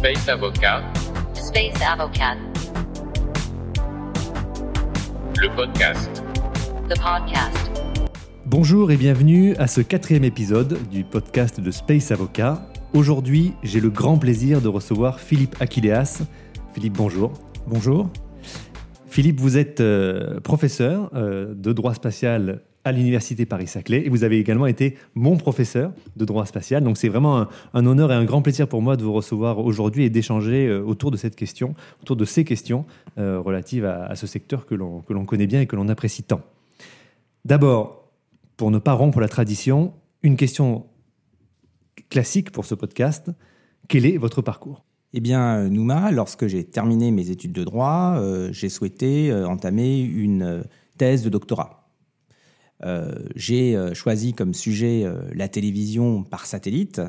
Space Avocat, Space Avocat, le podcast. the podcast. Bonjour et bienvenue à ce quatrième épisode du podcast de Space Avocat. Aujourd'hui, j'ai le grand plaisir de recevoir Philippe Aquileas. Philippe, bonjour. Bonjour. Philippe, vous êtes euh, professeur euh, de droit spatial à l'Université Paris-Saclay et vous avez également été mon professeur de droit spatial. Donc c'est vraiment un, honneur et un grand plaisir pour moi de vous recevoir aujourd'hui et d'échanger euh, autour de cette question, autour de ces questions euh, relatives à, ce secteur que l'on connaît bien et que l'on apprécie tant. D'abord, pour ne pas rompre la tradition, une question classique pour ce podcast. Quel est votre parcours? Eh bien, euh, Nouma, lorsque j'ai terminé mes études de droit, j'ai souhaité entamer une thèse de doctorat. Euh, j'ai euh, choisi comme sujet euh, la télévision par satellite.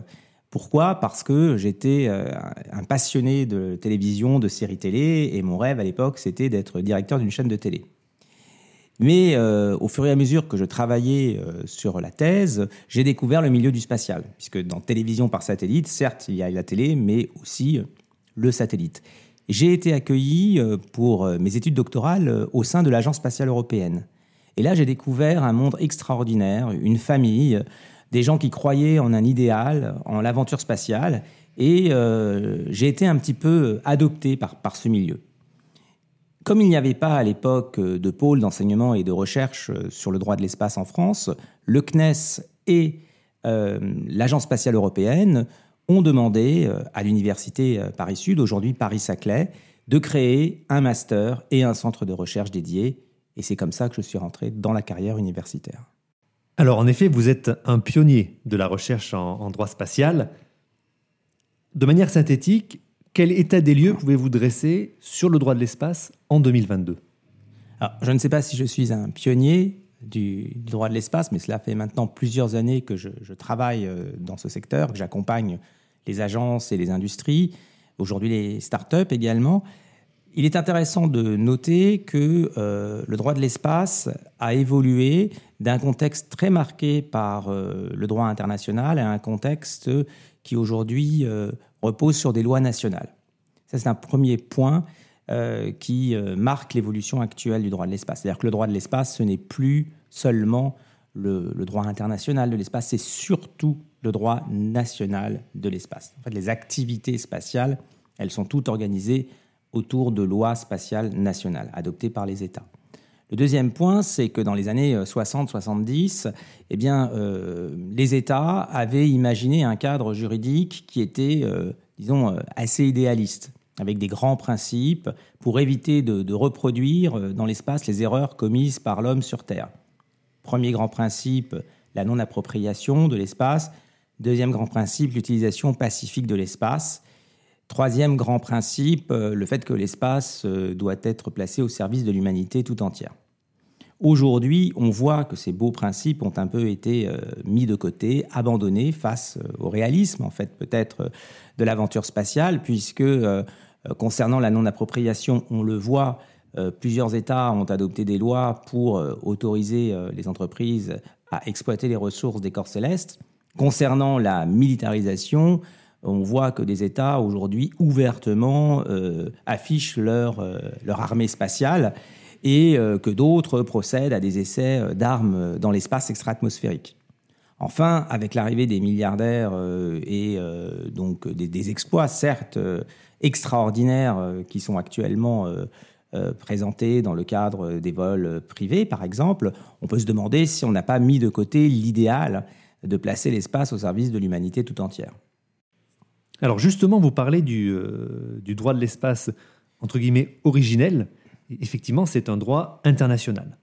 Pourquoi? Parce que j'étais un passionné de télévision, de séries télé, et mon rêve à l'époque, c'était d'être directeur d'une chaîne de télé. Mais au fur et à mesure que je travaillais sur la thèse, j'ai découvert le milieu du spatial, puisque dans télévision par satellite, certes, il y a la télé, mais aussi le satellite. J'ai été accueilli pour mes études doctorales au sein de l'Agence spatiale européenne. Et là, j'ai découvert un monde extraordinaire, une famille, des gens qui croyaient en un idéal, en l'aventure spatiale, et euh, j'ai été un petit peu adopté par, ce milieu. Comme il n'y avait pas à l'époque de pôle d'enseignement et de recherche euh, sur le droit de l'espace en France, le CNES et euh, l'Agence spatiale européenne ont demandé à l'Université Paris-Sud, aujourd'hui Paris-Saclay, de créer un master et un centre de recherche dédié. Et c'est comme ça que je suis rentré dans la carrière universitaire. Alors en effet, vous êtes un pionnier de la recherche en, en droit spatial. De manière synthétique, quel état des lieux pouvez-vous dresser sur le droit de l'espace en 2022 Alors, je ne sais pas si je suis un pionnier du, du droit de l'espace, mais cela fait maintenant plusieurs années que je, je travaille euh, dans ce secteur, que j'accompagne les agences et les industries, aujourd'hui les startups également. Il est intéressant de noter que euh, le droit de l'espace a évolué d'un contexte très marqué par euh, le droit international à un contexte qui aujourd'hui euh, repose sur des lois nationales. Ça, c'est un premier point qui marque l'évolution actuelle du droit de l'espace. C'est-à-dire que le droit de l'espace, ce n'est plus seulement le, le droit international de l'espace, c'est surtout le droit national de l'espace. En fait, les activités spatiales, elles sont toutes organisées autour de lois spatiales nationales adoptées par les États. Le deuxième point, c'est que dans les années 60-70, eh bien, euh, les États avaient imaginé un cadre juridique qui était, euh, disons, euh, assez idéaliste, avec des grands principes pour éviter de, reproduire euh, dans l'espace les erreurs commises par l'homme sur Terre. Premier grand principe, la non-appropriation de l'espace. Deuxième grand principe, l'utilisation pacifique de l'espace. Troisième grand principe, euh, le fait que l'espace euh, doit être placé au service de l'humanité tout entière. Aujourd'hui, on voit que ces beaux principes ont un peu été euh, mis de côté, abandonnés face au réalisme, en fait, peut-être de l'aventure spatiale, puisque concernant la non-appropriation, on le voit, plusieurs États ont adopté des lois pour autoriser les entreprises à exploiter les ressources des corps célestes. Concernant la militarisation, on voit que des États aujourd'hui ouvertement euh, affichent leur, euh, leur armée spatiale et euh, que d'autres procèdent à des essais d'armes dans l'espace extra-atmosphérique. Enfin, avec l'arrivée des milliardaires et donc des, exploits, certes extraordinaires, qui sont actuellement présentés dans le cadre des vols privés, par exemple, on peut se demander si on n'a pas mis de côté l'idéal de placer l'espace au service de l'humanité tout entière. Alors justement, vous parlez du, euh, du droit de l'espace, entre guillemets, originel. Effectivement, c'est un droit international.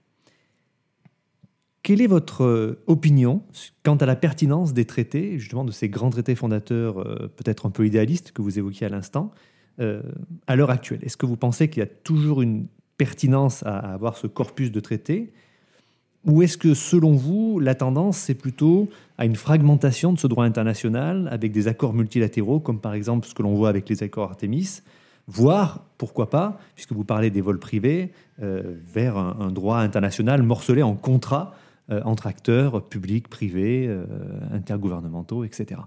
Quelle est votre euh, opinion quant à la pertinence des traités, justement de ces grands traités fondateurs, euh, peut-être un peu idéalistes, que vous évoquiez à l'instant, à l'heure actuelle? Est-ce que vous pensez qu'il y a toujours une pertinence à avoir ce corpus de traités? Ou est-ce que, selon vous, la tendance, c'est plutôt à une fragmentation de ce droit international avec des accords multilatéraux, comme par exemple ce que l'on voit avec les accords Artemis, voire, pourquoi pas, puisque vous parlez des vols privés, euh, vers un, droit international morcelé en contrats euh, entre acteurs publics, privés, euh, intergouvernementaux, etc.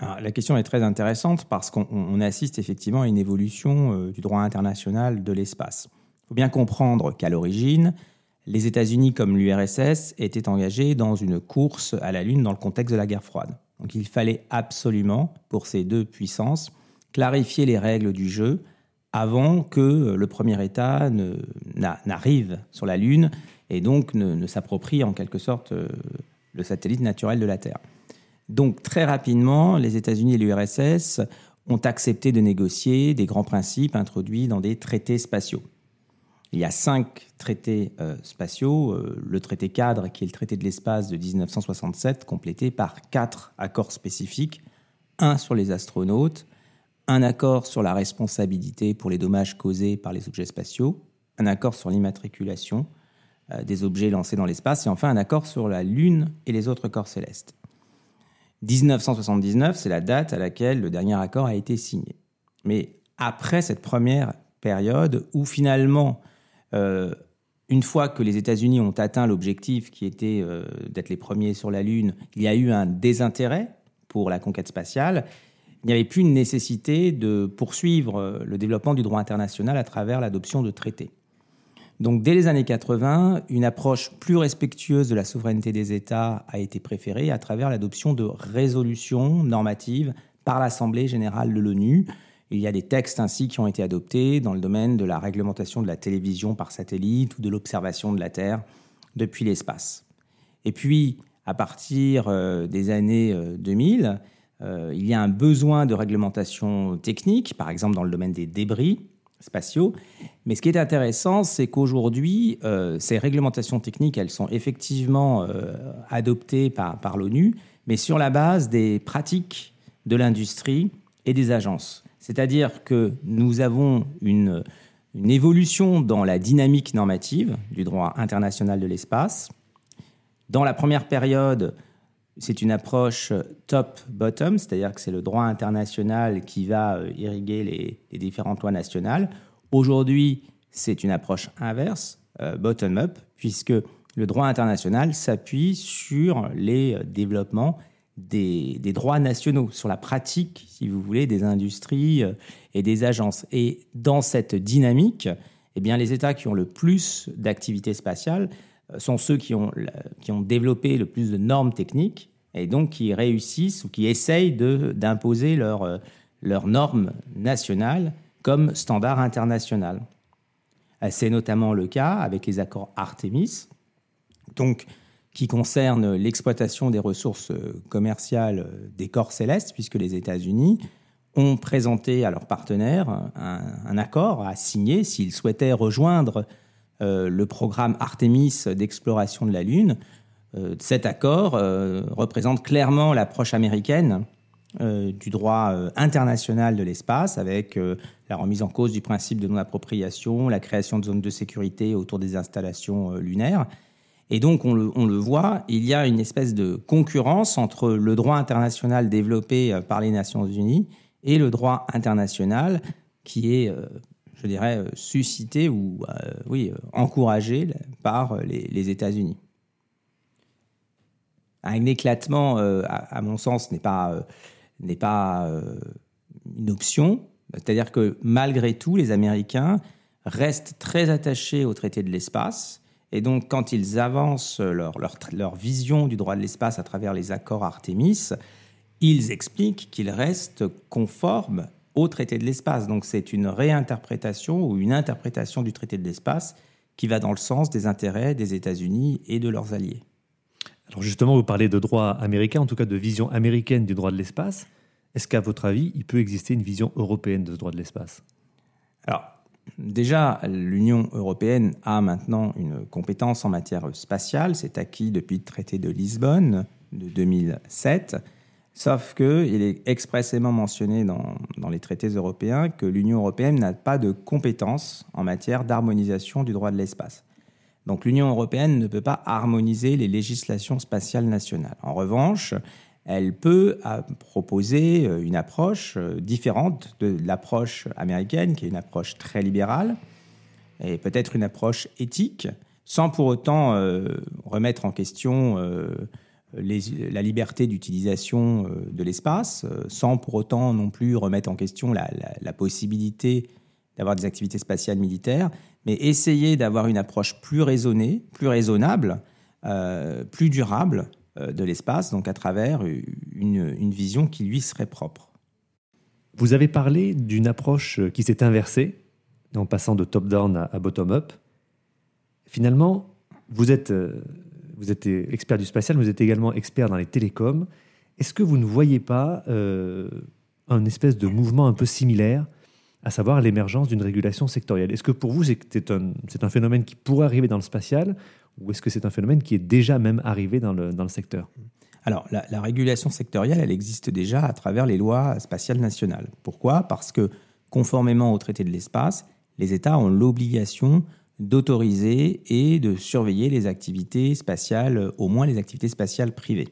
La question est très intéressante parce qu'on on assiste effectivement à une évolution du droit international de l'espace. Il faut bien comprendre qu'à l'origine, les États-Unis comme l'URSS étaient engagés dans une course à la Lune dans le contexte de la guerre froide. Donc il fallait absolument, pour ces deux puissances, clarifier les règles du jeu avant que le premier État n'arrive sur la Lune et donc ne, ne s'approprie en quelque sorte euh, le satellite naturel de la Terre. Donc très rapidement, les États-Unis et l'URSS ont accepté de négocier des grands principes introduits dans des traités spatiaux. Il y a cinq traités euh, spatiaux. euh, le traité cadre, qui est le traité de l'espace de 1967, complété par quatre accords spécifiques. Un sur les astronautes, un accord sur la responsabilité pour les dommages causés par les objets spatiaux, un accord sur l'immatriculation euh, des objets lancés dans l'espace, et enfin un accord sur la Lune et les autres corps célestes. 1979, c'est la date à laquelle le dernier accord a été signé. Mais après cette première période où finalement, euh, une fois que les États-Unis ont atteint l'objectif qui était euh, d'être les premiers sur la Lune, il y a eu un désintérêt pour la conquête spatiale. Il n'y avait plus une nécessité de poursuivre euh, le développement du droit international à travers l'adoption de traités. Donc dès les années 80, une approche plus respectueuse de la souveraineté des États a été préférée à travers l'adoption de résolutions normatives par l'Assemblée générale de l'ONU. Il y a des textes ainsi qui ont été adoptés dans le domaine de la réglementation de la télévision par satellite ou de l'observation de la Terre depuis l'espace. Et puis, à partir euh, des années euh, 2000, euh, il y a un besoin de réglementation technique, par exemple dans le domaine des débris spatiaux. Mais ce qui est intéressant, c'est qu'aujourd'hui, euh, ces réglementations techniques, elles sont effectivement euh, adoptées par l'ONU, mais sur la base des pratiques de l'industrie et des agences. C'est-à-dire que nous avons une, évolution dans la dynamique normative du droit international de l'espace. Dans la première période, c'est une approche top-bottom, c'est-à-dire que c'est le droit international qui va euh, irriguer les, les différentes lois nationales. Aujourd'hui, c'est une approche inverse, euh, bottom-up, puisque le droit international s'appuie sur les euh, développements des, droits nationaux, sur la pratique, si vous voulez, des industries euh, et des agences. Et dans cette dynamique, eh bien, les États qui ont le plus d'activités spatiales euh, sont ceux qui ont, qui ont développé le plus de normes techniques et donc qui réussissent ou qui essayent d'imposer leurs euh, leurs normes nationales comme standard international. Euh, C'est notamment le cas avec les accords Artemis, donc qui concernent l'exploitation des ressources euh, commerciales euh, des corps célestes, puisque les États-Unis ont présenté à leurs partenaires un, accord à signer s'ils souhaitaient rejoindre euh, le programme Artemis d'exploration de la Lune. Cet accord représente clairement l'approche américaine du droit international de l'espace, avec la remise en cause du principe de non-appropriation, la création de zones de sécurité autour des installations lunaires. Et donc, on le, voit, il y a une espèce de concurrence entre le droit international développé euh, par les Nations Unies et le droit international qui est, euh, je dirais, euh, suscité ou oui, encouragé par les, États-Unis. Un éclatement, à, mon sens, n'est pas, n'est pas une option. C'est-à-dire que malgré tout, les Américains restent très attachés au traité de l'espace. Et donc, quand ils avancent leur, leur, leur vision du droit de l'espace à travers les accords Artemis, ils expliquent qu'ils restent conformes au traité de l'espace. Donc, c'est une réinterprétation ou une interprétation du traité de l'espace qui va dans le sens des intérêts des États-Unis et de leurs alliés. Alors justement, vous parlez de droit américain, en tout cas de vision américaine du droit de l'espace. Est-ce qu'à votre avis, il peut exister une vision européenne de ce droit de l'espace? Alors, déjà, l'Union européenne a maintenant une compétence en matière spatiale. C'est acquis depuis le traité de Lisbonne de 2007. Sauf qu'il est expressément mentionné dans, dans les traités européens que l'Union européenne n'a pas de compétence en matière d'harmonisation du droit de l'espace. Donc l'Union européenne ne peut pas harmoniser les législations spatiales nationales. En revanche, elle peut euh, proposer euh, une approche euh, différente de l'approche américaine, qui est une approche très libérale, et peut-être une approche éthique, sans pour autant remettre en question la liberté d'utilisation de l'espace, sans pour autant non plus remettre en question la, possibilité d'avoir des activités spatiales militaires, mais essayer d'avoir une approche plus raisonnée, plus raisonnable, plus durable de l'espace, donc à travers une, une vision qui lui serait propre. Vous avez parlé d'une approche qui s'est inversée, en passant de top-down à, bottom-up. Finalement, vous êtes, euh, vous êtes expert du spatial, vous êtes également expert dans les télécoms. Est-ce que vous ne voyez pas euh, un espèce de mouvement un peu similaire, à savoir l'émergence d'une régulation sectorielle? Est-ce que pour vous, c'est un, c'est un phénomène qui pourrait arriver dans le spatial, ou est-ce que c'est un phénomène qui est déjà même arrivé dans le, secteur Alors, la, la régulation sectorielle, elle existe déjà à travers les lois spatiales nationales. Pourquoi? Parce que, conformément au traité de l'espace, les États ont l'obligation d'autoriser et de surveiller les activités spatiales, au moins les activités spatiales privées.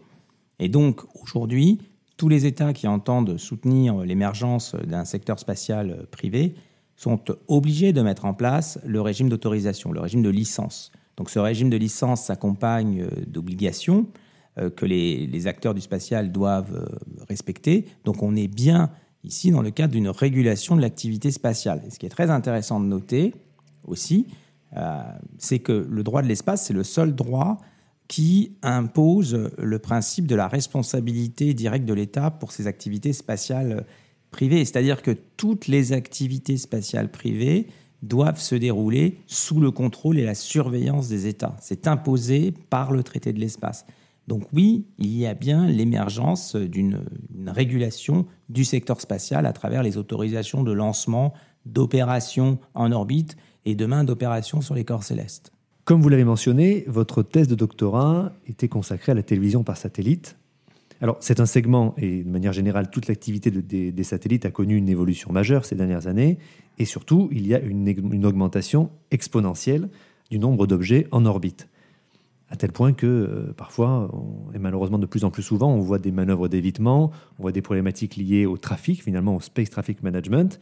Et donc, aujourd'hui, tous les États qui entendent soutenir l'émergence d'un secteur spatial privé sont obligés de mettre en place le régime d'autorisation, le régime de licence. Donc ce régime de licence s'accompagne euh, d'obligations euh, que les, acteurs du spatial doivent euh, respecter. Donc on est bien ici dans le cadre d'une régulation de l'activité spatiale. Et ce qui est très intéressant de noter aussi, c'est que le droit de l'espace, c'est le seul droit qui impose le principe de la responsabilité directe de l'État pour ses activités spatiales privées. C'est-à-dire que toutes les activités spatiales privées doivent se dérouler sous le contrôle et la surveillance des États. C'est imposé par le traité de l'espace. Donc oui, il y a bien l'émergence d'une une régulation du secteur spatial à travers les autorisations de lancement, d'opérations en orbite et demain d'opérations sur les corps célestes. Comme vous l'avez mentionné, votre thèse de doctorat était consacrée à la télévision par satellite. Alors, c'est un segment, et de manière générale, toute l'activité de- des, satellites a connu une évolution majeure ces dernières années, et surtout, il y a une, augmentation exponentielle du nombre d'objets en orbite. À tel point que euh, parfois, et malheureusement de plus en plus souvent, on voit des manœuvres d'évitement, on voit des problématiques liées au trafic, finalement au Space Traffic Management.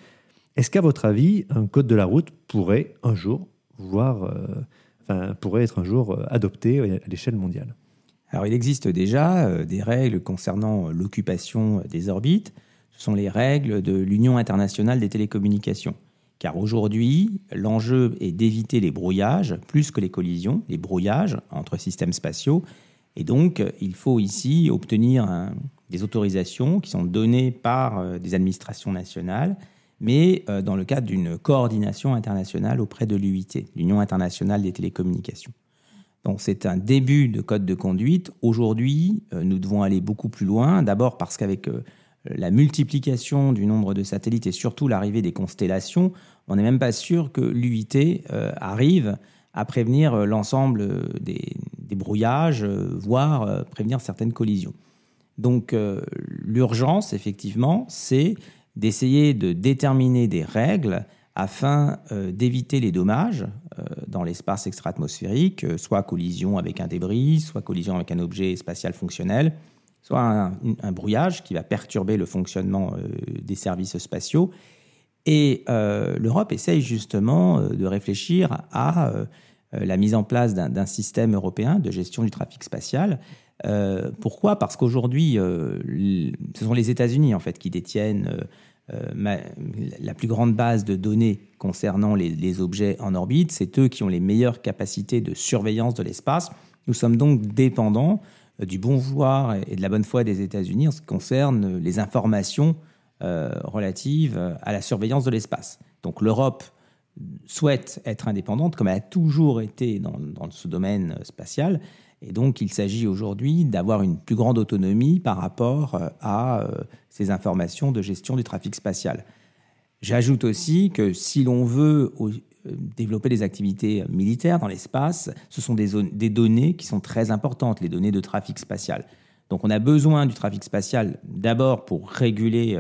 Est-ce qu'à votre avis, un code de la route pourrait un jour voir, euh, enfin, pourrait être un jour euh, adopté à l'échelle mondiale? Alors, il existe déjà euh, des règles concernant l'occupation des orbites. Ce sont les règles de l'Union internationale des télécommunications. Car aujourd'hui, l'enjeu est d'éviter les brouillages plus que les collisions, les brouillages entre systèmes spatiaux. Et donc, euh, il faut ici obtenir des autorisations qui sont données par euh, des administrations nationales, mais euh, dans le cadre d'une coordination internationale auprès de l'UIT, l'Union internationale des télécommunications. Donc c'est un début de code de conduite. Aujourd'hui, euh, nous devons aller beaucoup plus loin. D'abord parce qu'avec euh, la multiplication du nombre de satellites et surtout l'arrivée des constellations, on n'est même pas sûr que l'UIT euh, arrive à prévenir l'ensemble des, brouillages, voire prévenir certaines collisions. Donc l'urgence, effectivement, c'est d'essayer de déterminer des règles afin d'éviter les dommages dans l'espace extra-atmosphérique, euh, soit collision avec un débris, soit collision avec un objet spatial fonctionnel, soit un, brouillage qui va perturber le fonctionnement euh, des services spatiaux. Et euh, l'Europe essaye justement euh, de réfléchir à euh, euh, la mise en place d'un système européen de gestion du trafic spatial. Euh, pourquoi? Parce qu'aujourd'hui, euh, ce sont les États-Unis en fait qui détiennent euh, euh, ma- la plus grande base de données concernant les, objets en orbite. C'est eux qui ont les meilleures capacités de surveillance de l'espace. Nous sommes donc dépendants euh, du bon vouloir et de la bonne foi des États-Unis en ce qui concerne les informations euh, relatives à la surveillance de l'espace. Donc l'Europe souhaite être indépendante, comme elle a toujours été dans, dans ce domaine euh, spatial. Et donc, il s'agit aujourd'hui d'avoir une plus grande autonomie par rapport euh, à euh, ces informations de gestion du trafic spatial. J'ajoute aussi que si l'on veut euh, développer des activités militaires dans l'espace, ce sont des, données qui sont très importantes, les données de trafic spatial. Donc on a besoin du trafic spatial d'abord pour réguler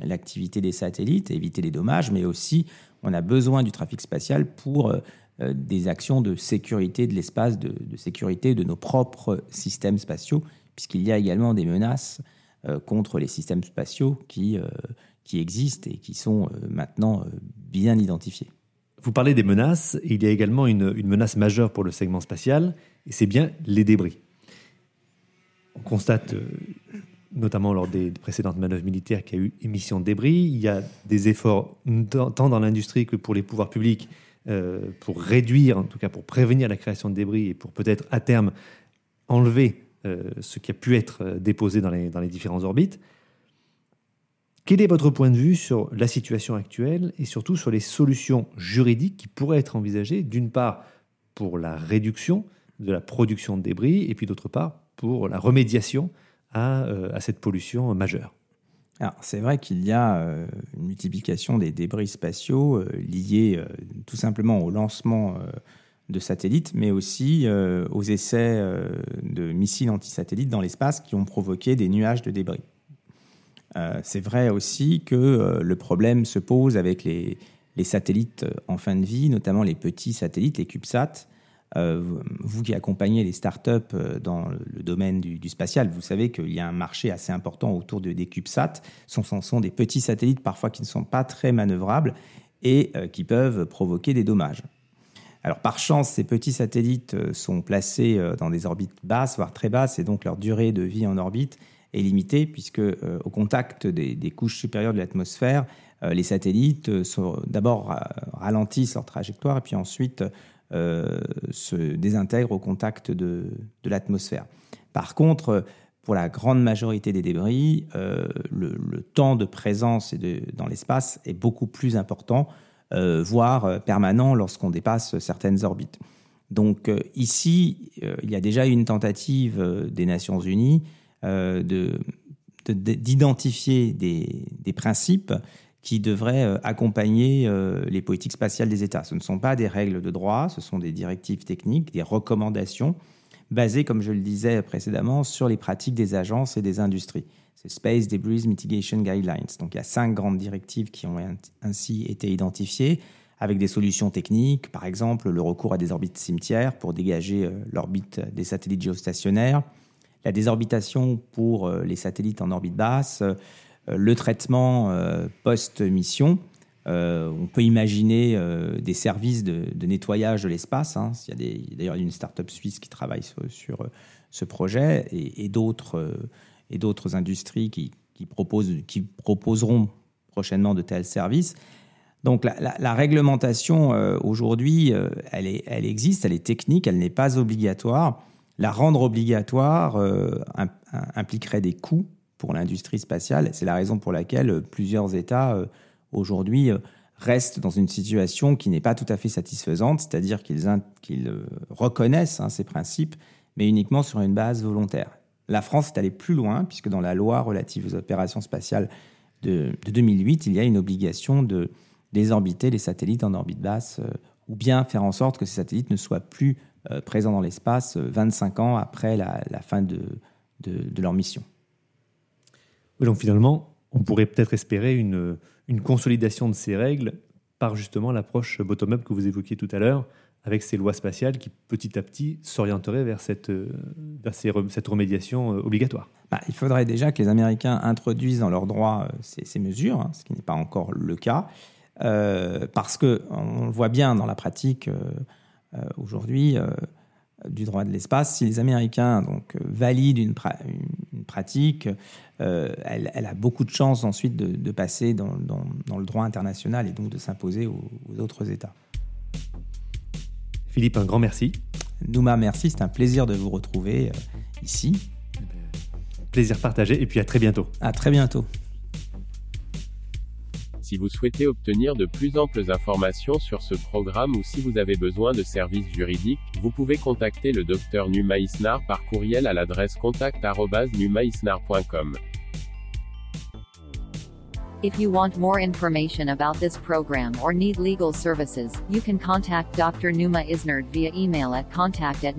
l'activité des satellites, éviter les dommages, mais aussi on a besoin du trafic spatial pour des actions de sécurité de l'espace, de, sécurité de nos propres systèmes spatiaux, puisqu'il y a également des menaces euh, contre les systèmes spatiaux qui, euh, qui existent et qui sont euh, maintenant euh, bien identifiés. Vous parlez des menaces, il y a également une, une menace majeure pour le segment spatial, et c'est bien les débris. constate, euh, notamment lors des précédentes manœuvres militaires, qu'il y a eu émission de débris. Il y a des efforts tant dans l'industrie que pour les pouvoirs publics euh, pour réduire, en tout cas pour prévenir la création de débris et pour peut-être à terme enlever euh, ce qui a pu être euh, déposé dans les, différentes orbites. Quel est votre point de vue sur la situation actuelle et surtout sur les solutions juridiques qui pourraient être envisagées, d'une part pour la réduction de la production de débris et puis d'autre part pour la remédiation euh, à cette pollution majeure? Alors, c'est vrai qu'il y a euh, une multiplication des débris spatiaux euh, liés euh, tout simplement au lancement euh, de satellites, mais aussi aux essais de missiles antisatellites dans l'espace qui ont provoqué des nuages de débris. C'est vrai aussi que le problème se pose avec les, les satellites en fin de vie, notamment les petits satellites, les CubeSats. Euh, vous- qui accompagnez les startups euh, dans le- domaine du, spatial, vous savez qu'il y a un marché assez important autour de, des CubeSats. Ce sont, sont des petits satellites parfois qui ne sont pas très manœuvrables et euh, qui peuvent provoquer des dommages. Alors par chance, ces petits satellites sont placés dans des orbites basses, voire très basses, et donc leur durée de vie en orbite est limitée, puisque au contact des, couches supérieures de l'atmosphère, les satellites d'abord ra- ralentissent leur trajectoire, et puis ensuite se désintègrent au contact de, de l'atmosphère. Par contre, euh, pour la grande majorité des débris, euh, le, le temps de présence dans l'espace est beaucoup plus important, euh, voire euh, permanent lorsqu'on dépasse certaines orbites. Donc euh, ici, euh, il y a déjà une tentative euh, des Nations Unies euh, de- de- de- d'identifier des, des principes qui devraient euh, accompagner euh, les politiques spatiales des États. Ce ne sont pas des règles de droit, ce sont des directives techniques, des recommandations basées, comme je le disais précédemment, sur les pratiques des agences et des industries. C'est Space Debris Mitigation Guidelines. Donc il y a cinq grandes directives qui ont ainsi été identifiées avec des solutions techniques, par exemple le recours à des orbites cimetières pour dégager euh, l'orbite des satellites géostationnaires, la désorbitation pour les satellites en orbite basse, le traitement euh, post-mission. Euh, on peut imaginer euh, des services de, nettoyage de l'espace. hein. Il y a d'ailleurs une start-up suisse qui travaille sur, euh, ce projet et, d'autres euh, industries qui, proposeront prochainement de tels services. Donc la, réglementation euh, aujourd'hui, euh, elle, existe, elle est technique, elle n'est pas obligatoire. La rendre obligatoire euh, im- im- impliquerait des coûts pour l'industrie spatiale. C'est la raison pour laquelle euh, plusieurs États euh, aujourd'hui euh, restent dans une situation qui n'est pas tout à fait satisfaisante, c'est-à-dire qu'ils reconnaissent hein, ces principes, mais uniquement sur une base volontaire. La France est allée plus loin, puisque dans la loi relative aux opérations spatiales de, de 2008, il y a une obligation de désorbiter les satellites en orbite basse, ou bien faire en sorte que ces satellites ne soient plus présents dans l'espace euh, 25 ans après la, fin de leur mission. Donc finalement, on pourrait peut-être espérer une, consolidation de ces règles par justement l'approche bottom-up que vous évoquiez tout à l'heure, avec ces lois spatiales qui petit à petit s'orienteraient vers cette, euh, vers cette remédiation euh, obligatoire. Bah, il faudrait déjà que les Américains introduisent dans leur droit euh, ces, mesures, hein, ce qui n'est pas encore le cas, parce que on le voit bien dans la pratique aujourd'hui du droit de l'espace. Si les Américains donc valident une, pra- une- une pratique, euh, elle, elle a beaucoup de chances ensuite de, de passer dans, dans- dans le droit international et donc de s'imposer aux, aux autres États. Philippe, un grand merci. Nouma, merci, c'est un plaisir de vous retrouver euh, ici. Plaisir partagé et puis à très bientôt. À très bientôt. Si vous souhaitez obtenir de plus amples informations sur ce programme ou si vous avez besoin de services juridiques, vous pouvez contacter le Dr Numa Isnar par courriel à l'adresse contact@numaisnar.com. If you want more information about this program or need legal services, you can contact Dr. Via email at contact at.